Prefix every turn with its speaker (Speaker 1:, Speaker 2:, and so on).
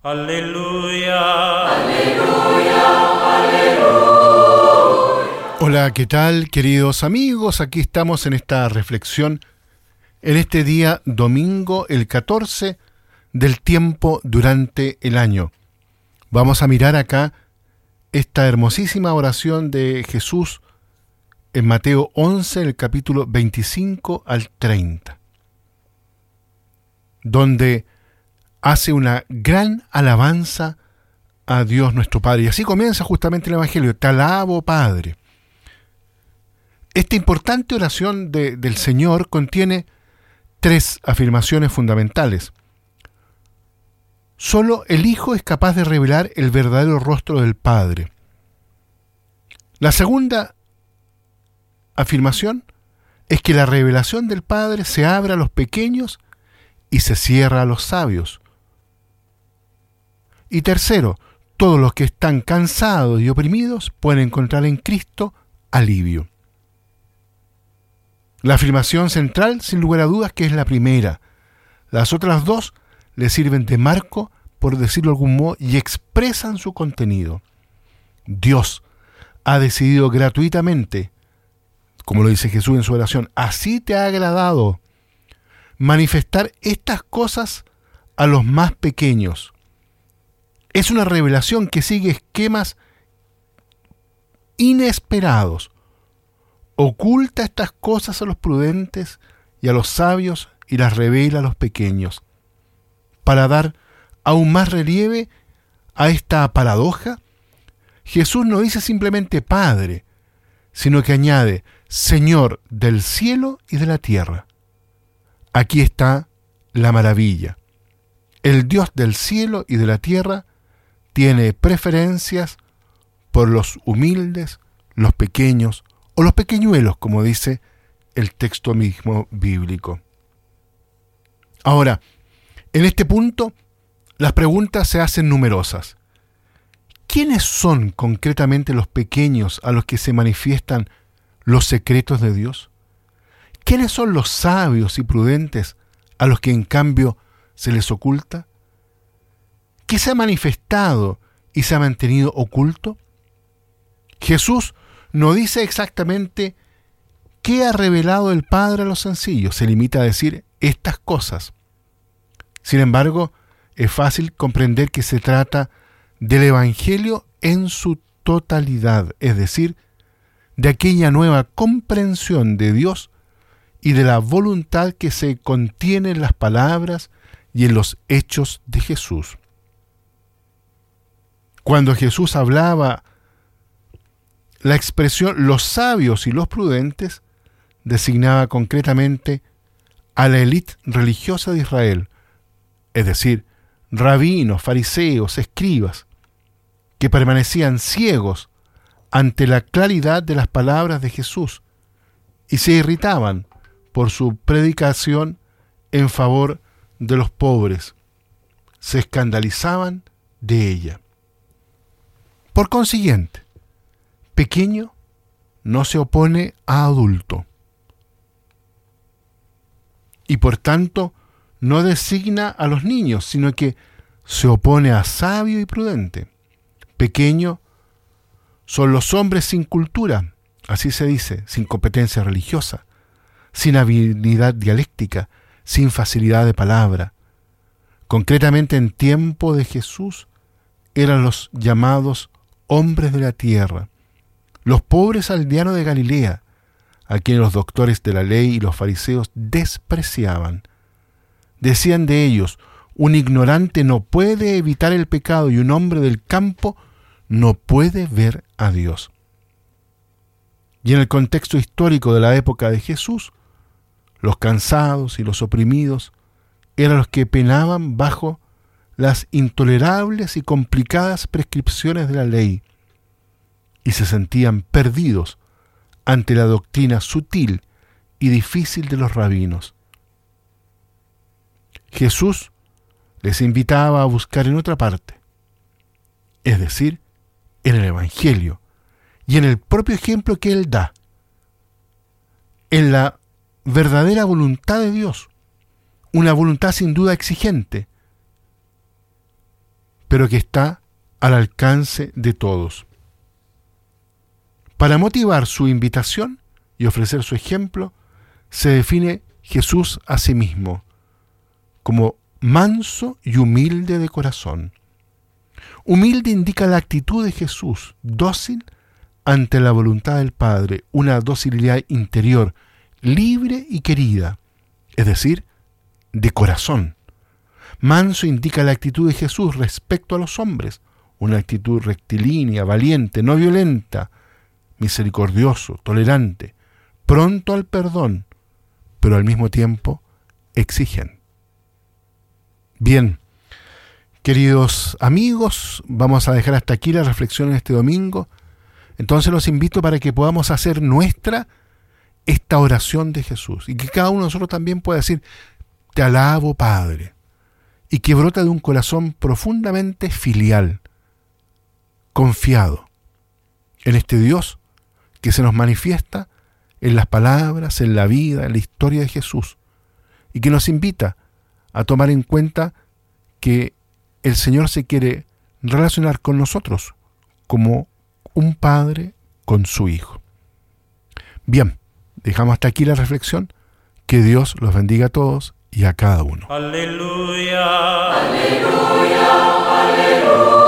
Speaker 1: Aleluya.
Speaker 2: Hola, ¿qué tal queridos amigos? Aquí estamos en esta reflexión en este día domingo, el 14 del tiempo durante el año. Vamos a mirar acá esta hermosísima oración de Jesús en Mateo 11, el capítulo 25 al 30, donde hace una gran alabanza a Dios nuestro Padre. Y así comienza justamente el Evangelio. Te alabo, Padre. Esta importante oración de, del Señor contiene tres afirmaciones fundamentales. Solo el Hijo es capaz de revelar el verdadero rostro del Padre. La segunda afirmación es que la revelación del Padre se abre a los pequeños y se cierra a los sabios. Y tercero, todos los que están cansados y oprimidos pueden encontrar en Cristo alivio. La afirmación central, sin lugar a dudas, que es la primera. Las otras dos le sirven de marco, por decirlo de algún modo, y expresan su contenido. Dios ha decidido gratuitamente, como lo dice Jesús en su oración, así te ha agradado manifestar estas cosas a los más pequeños. Es una revelación que sigue esquemas inesperados oculta estas cosas a los prudentes y a los sabios y las revela a los pequeños, para dar aún más relieve a esta paradoja, Jesús no dice simplemente Padre, sino que añade Señor del cielo y de la tierra. Aquí está la maravilla. El Dios del cielo y de la tierra tiene preferencias por los humildes, los pequeños, o los pequeñuelos, como dice el texto mismo bíblico. Ahora, en este punto, las preguntas se hacen numerosas. ¿Quiénes son concretamente los pequeños a los que se manifiestan los secretos de Dios? ¿Quiénes son los sabios y prudentes a los que en cambio se les oculta? ¿Qué se ha manifestado y se ha mantenido oculto? Jesús no dice exactamente qué ha revelado el Padre a los sencillos, se limita a decir estas cosas. Sin embargo, es fácil comprender que se trata del Evangelio en su totalidad, es decir, de aquella nueva comprensión de Dios y de la voluntad que se contiene en las palabras y en los hechos de Jesús. Cuando Jesús hablaba la expresión los sabios y los prudentes designaba concretamente a la élite religiosa de Israel, es decir, rabinos, fariseos, escribas, que permanecían ciegos ante la claridad de las palabras de Jesús y se irritaban por su predicación en favor de los pobres, se escandalizaban de ella. Por consiguiente, pequeño no se opone a adulto y por tanto no designa a los niños, sino que se opone a sabio y prudente. Pequeño son los hombres sin cultura, así se dice, sin competencia religiosa, sin habilidad dialéctica, sin facilidad de palabra. Concretamente en tiempo de Jesús eran los llamados hombres de la tierra, los pobres aldeanos de Galilea, a quienes los doctores de la ley y los fariseos despreciaban. Decían de ellos, un ignorante no puede evitar el pecado y un hombre del campo no puede ver a Dios. Y en el contexto histórico de la época de Jesús, los cansados y los oprimidos eran los que penaban bajo las intolerables y complicadas prescripciones de la ley, y se sentían perdidos ante la doctrina sutil y difícil de los rabinos. Jesús les invitaba a buscar en otra parte, es decir, en el Evangelio y en el propio ejemplo que Él da, en la verdadera voluntad de Dios, una voluntad sin duda exigente, pero que está al alcance de todos. Para motivar su invitación y ofrecer su ejemplo, se define Jesús a sí mismo como manso y humilde de corazón. Humilde indica la actitud de Jesús, dócil ante la voluntad del Padre, una docilidad interior, libre y querida, es decir, de corazón. Manso indica la actitud de Jesús respecto a los hombres, una actitud rectilínea, valiente, no violenta, misericordioso, tolerante, pronto al perdón, pero al mismo tiempo exigente. Bien, queridos amigos, vamos a dejar hasta aquí la reflexión en este domingo. Entonces los invito para que podamos hacer nuestra esta oración de Jesús y que cada uno de nosotros también pueda decir, te alabo Padre, y que brota de un corazón profundamente filial, confiado en este Dios que se nos manifiesta en las palabras, en la vida, en la historia de Jesús, y que nos invita a tomar en cuenta que el Señor se quiere relacionar con nosotros como un padre con su hijo. Bien, dejamos hasta aquí la reflexión. Que Dios los bendiga a todos y a cada uno.
Speaker 1: Aleluya. Aleluya. Aleluya.